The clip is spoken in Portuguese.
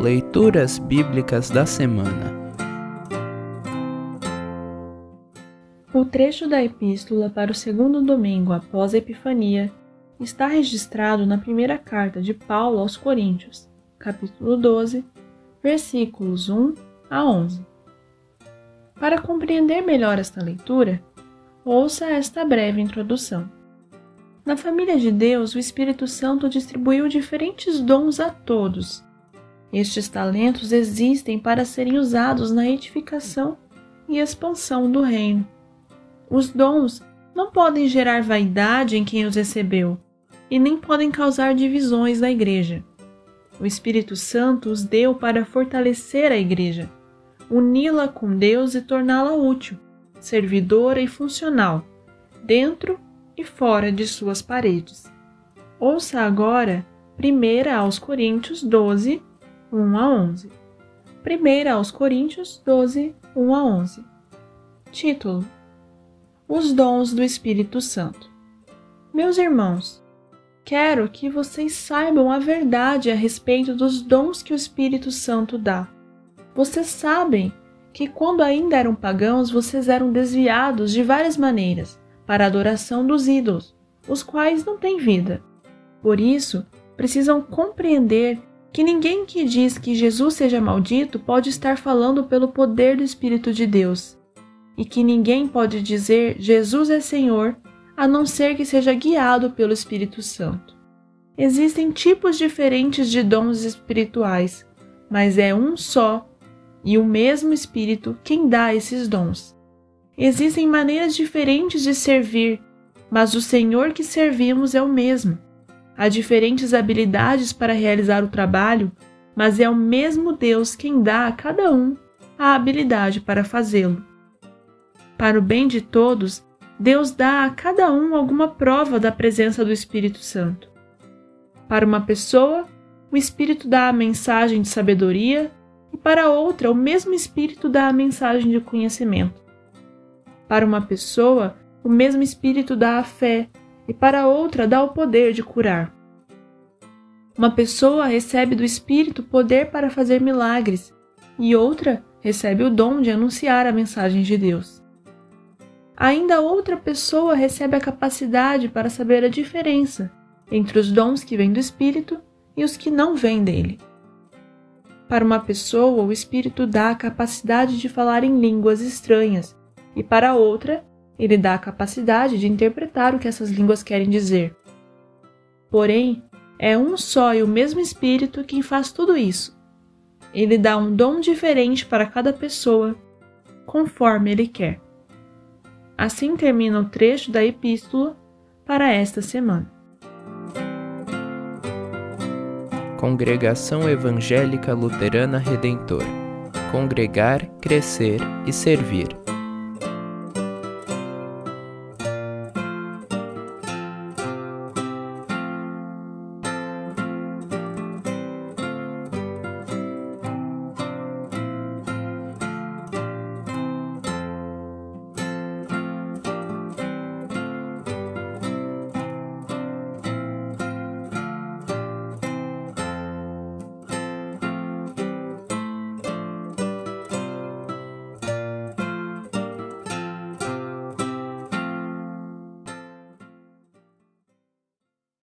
Leituras Bíblicas da Semana O trecho da Epístola para o segundo domingo após a Epifania está registrado na primeira carta de Paulo aos Coríntios, capítulo 12, versículos 1 a 11. Para compreender melhor esta leitura, ouça esta breve introdução. Na família de Deus, o Espírito Santo distribuiu diferentes dons a todos estes talentos existem para serem usados na edificação e expansão do reino. Os dons não podem gerar vaidade em quem os recebeu e nem podem causar divisões na igreja. O Espírito Santo os deu para fortalecer a igreja, uni-la com Deus e torná-la útil, servidora e funcional, dentro e fora de suas paredes. Ouça agora 1 aos Coríntios 12, 1 a 11. 1 aos Coríntios 12, 1 a 11. Título: Os dons do Espírito Santo. Meus irmãos, quero que vocês saibam a verdade a respeito dos dons que o Espírito Santo dá. Vocês sabem que quando ainda eram pagãos, vocês eram desviados de várias maneiras para a adoração dos ídolos, os quais não têm vida. Por isso, precisam compreender que ninguém que diz que Jesus seja maldito pode estar falando pelo poder do Espírito de Deus, e que ninguém pode dizer Jesus é Senhor a não ser que seja guiado pelo Espírito Santo. Existem tipos diferentes de dons espirituais, mas é um só e o mesmo Espírito quem dá esses dons. Existem maneiras diferentes de servir, mas o Senhor que servimos é o mesmo. Há diferentes habilidades para realizar o trabalho, mas é o mesmo Deus quem dá a cada um a habilidade para fazê-lo. Para o bem de todos, Deus dá a cada um alguma prova da presença do Espírito Santo. Para uma pessoa, o Espírito dá a mensagem de sabedoria, e para outra, o mesmo Espírito dá a mensagem de conhecimento. Para uma pessoa, o mesmo Espírito dá a fé, e para outra dá o poder de curar. Uma pessoa recebe do Espírito poder para fazer milagres, e outra recebe o dom de anunciar a mensagem de Deus. Ainda outra pessoa recebe a capacidade para saber a diferença entre os dons que vêm do Espírito e os que não vêm dele. Para uma pessoa, o Espírito dá a capacidade de falar em línguas estranhas, e para outra, ele dá a capacidade de interpretar o que essas línguas querem dizer. Porém, é um só e o mesmo Espírito quem faz tudo isso. Ele dá um dom diferente para cada pessoa, conforme ele quer. Assim termina o trecho da epístola para esta semana. Congregação Evangélica Luterana Redentor Congregar, Crescer e Servir.